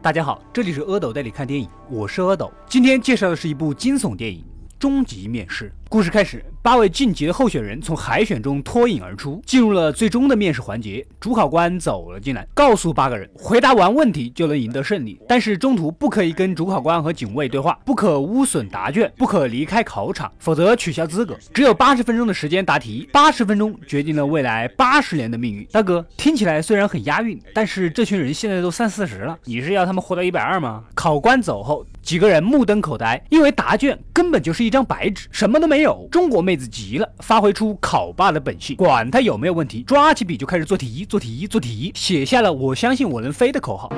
大家好，这里是阿斗带你看电影，我是阿斗。今天介绍的是一部惊悚电影《终极面试》。故事开始，八位晋级的候选人从海选中脱颖而出，进入了最终的面试环节。主考官走了进来，告诉八个人，回答完问题就能赢得胜利，但是中途不可以跟主考官和警卫对话，不可污损答卷，不可离开考场，否则取消资格。只有八十分钟的时间答题，八十分钟决定了未来八十年的命运。大哥，听起来虽然很押韵，但是这群人现在都三四十了，你是要他们活到一百二吗？考官走后。几个人目瞪口呆，因为答卷根本就是一张白纸，什么都没没有。中国妹子急了，发挥出考霸的本性，管他有没有问题，抓起笔就开始做题，做题，做题，写下了“我相信我能飞”的口号。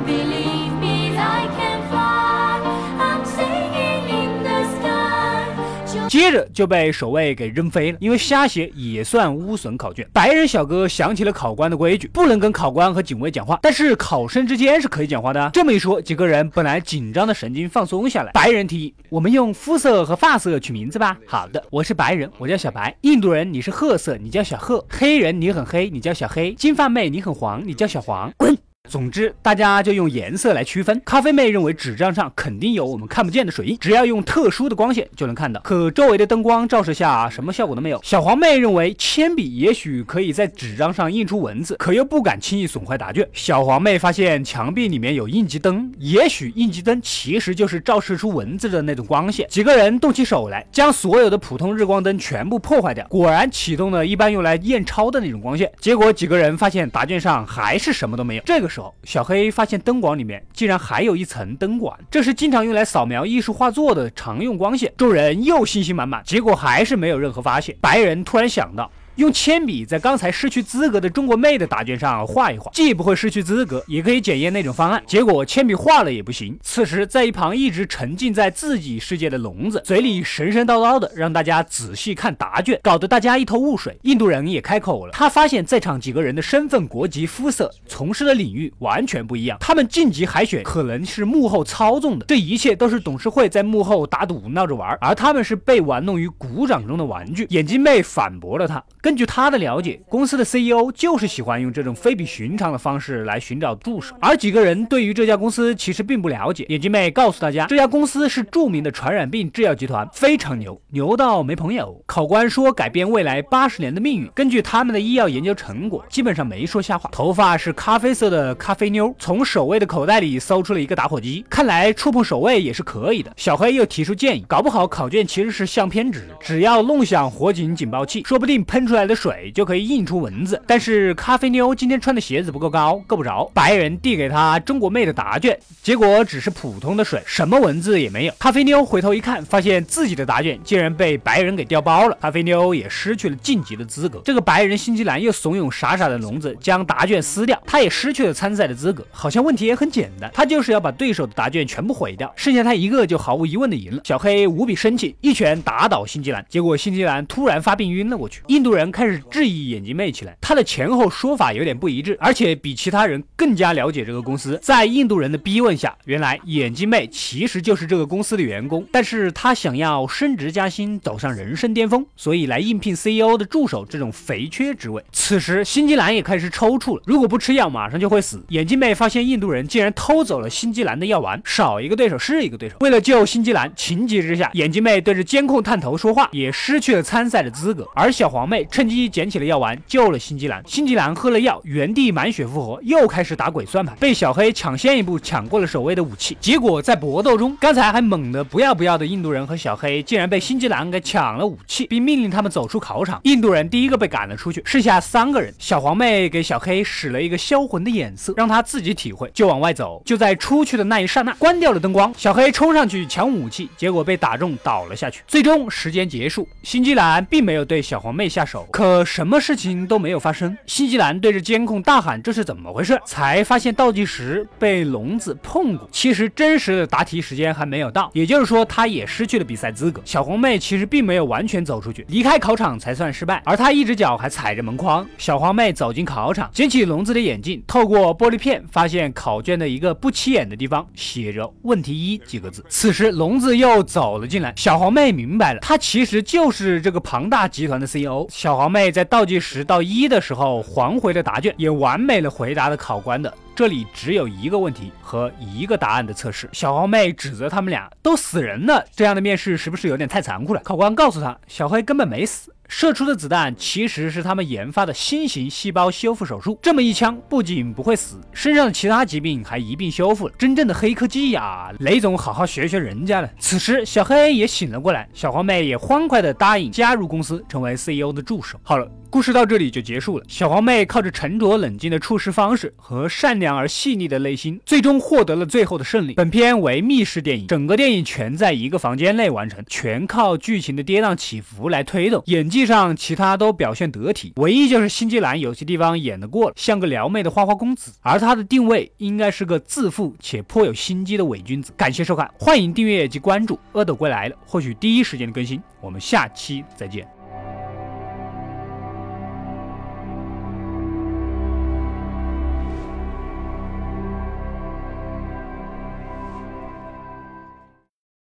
接着就被守卫给扔飞了，因为瞎写也算污损考卷。白人小哥想起了考官的规矩，不能跟考官和警卫讲话，但是考生之间是可以讲话的。这么一说，几个人本来紧张的神经放松下来。白人提议：“我们用肤色和发色取名字吧。”好的，我是白人，我叫小白。印度人，你是褐色，你叫小褐。黑人，你很黑，你叫小黑。金发妹，你很黄，你叫小黄。滚。总之，大家就用颜色来区分。咖啡妹认为纸张上肯定有我们看不见的水印，只要用特殊的光线就能看到。可周围的灯光照射下，什么效果都没有。小黄妹认为铅笔也许可以在纸张上印出文字，可又不敢轻易损坏答卷。小黄妹发现墙壁里面有应急灯，也许应急灯其实就是照射出文字的那种光线。几个人动起手来，将所有的普通日光灯全部破坏掉，果然启动了一般用来验钞的那种光线。结果几个人发现答卷上还是什么都没有。这个时候。小黑发现灯管里面竟然还有一层灯管，这是经常用来扫描艺术画作的常用光线。众人又信心满满，结果还是没有任何发现。白人突然想到。用铅笔在刚才失去资格的中国妹的答卷上画一画，既不会失去资格，也可以检验那种方案。结果铅笔画了也不行。此时，在一旁一直沉浸在自己世界的聋子，嘴里神神叨叨的，让大家仔细看答卷，搞得大家一头雾水。印度人也开口了，他发现在场几个人的身份、国籍、肤色、从事的领域完全不一样，他们晋级海选可能是幕后操纵的，这一切都是董事会在幕后打赌闹着玩，而他们是被玩弄于股掌中的玩具。眼镜妹反驳了他。根据他的了解，公司的 CEO 就是喜欢用这种非比寻常的方式来寻找助手。而几个人对于这家公司其实并不了解。眼镜妹告诉大家，这家公司是著名的传染病制药集团，非常牛，牛到没朋友。考官说改变未来八十年的命运，根据他们的医药研究成果，基本上没说瞎话。头发是咖啡色的咖啡妞，从守卫的口袋里搜出了一个打火机，看来触碰守卫也是可以的。小黑又提出建议，搞不好考卷其实是相片纸，只要弄响火警警报器，说不定喷出来。来的水就可以印出文字，但是咖啡妞今天穿的鞋子不够高，够不着。白人递给他中国妹的答卷，结果只是普通的水，什么文字也没有。咖啡妞回头一看，发现自己的答卷竟然被白人给调包了，咖啡妞也失去了晋级的资格。这个白人新西兰又怂恿傻傻的聋子将答卷撕掉，他也失去了参赛的资格。好像问题也很简单，他就是要把对手的答卷全部毁掉，剩下他一个就毫无疑问的赢了。小黑无比生气，一拳打倒新西兰，结果新西兰突然发病晕了过去。印度人。人开始质疑眼镜妹起来，他的前后说法有点不一致，而且比其他人更加了解这个公司。在印度人的逼问下，原来眼镜妹其实就是这个公司的员工，但是他想要升职加薪，走上人生巅峰，所以来应聘 CEO 的助手这种肥缺职位。此时，新西兰也开始抽搐了，如果不吃药，马上就会死。眼镜妹发现印度人竟然偷走了新西兰的药丸，少一个对手是一个对手。为了救新西兰，情急之下，眼镜妹对着监控探头说话，也失去了参赛的资格。而小黄妹。趁机捡起了药丸，救了辛吉兰。辛吉兰喝了药，原地满血复活，又开始打鬼算盘，被小黑抢先一步抢过了守卫的武器。结果在搏斗中，刚才还猛的不要不要的印度人和小黑，竟然被辛吉兰给抢了武器，并命令他们走出考场。印度人第一个被赶了出去，剩下三个人。小黄妹给小黑使了一个销魂的眼色，让他自己体会，就往外走。就在出去的那一刹那，关掉了灯光。小黑冲上去抢武器，结果被打中倒了下去。最终时间结束，辛吉兰并没有对小黄妹下手。可什么事情都没有发生。新西兰对着监控大喊：“这是怎么回事？”才发现倒计时被笼子碰过。其实真实的答题时间还没有到，也就是说他也失去了比赛资格。小红妹其实并没有完全走出去，离开考场才算失败，而她一只脚还踩着门框。小黄妹走进考场，捡起笼子的眼镜，透过玻璃片发现考卷的一个不起眼的地方写着“问题一”几个字。此时笼子又走了进来，小黄妹明白了，她其实就是这个庞大集团的 CEO。小小黄妹在倒计时到一的时候还回了答卷，也完美的回答了考官的这里只有一个问题和一个答案的测试。小黄妹指责他们俩都死人了，这样的面试是不是有点太残酷了？考官告诉他，小黑根本没死。射出的子弹其实是他们研发的新型细胞修复手术，这么一枪不仅不会死，身上的其他疾病还一并修复了。真正的黑科技呀！雷总好好学学人家了。此时小黑也醒了过来，小黄妹也欢快的答应加入公司，成为 CEO 的助手。好了。故事到这里就结束了。小黄妹靠着沉着冷静的处事方式和善良而细腻的内心，最终获得了最后的胜利。本片为密室电影，整个电影全在一个房间内完成，全靠剧情的跌宕起伏来推动。演技上，其他都表现得体，唯一就是新西兰有些地方演得过了，像个撩妹的花花公子。而他的定位应该是个自负且颇有心机的伪君子。感谢收看，欢迎订阅及关注《阿斗归来了》，获取第一时间的更新。我们下期再见。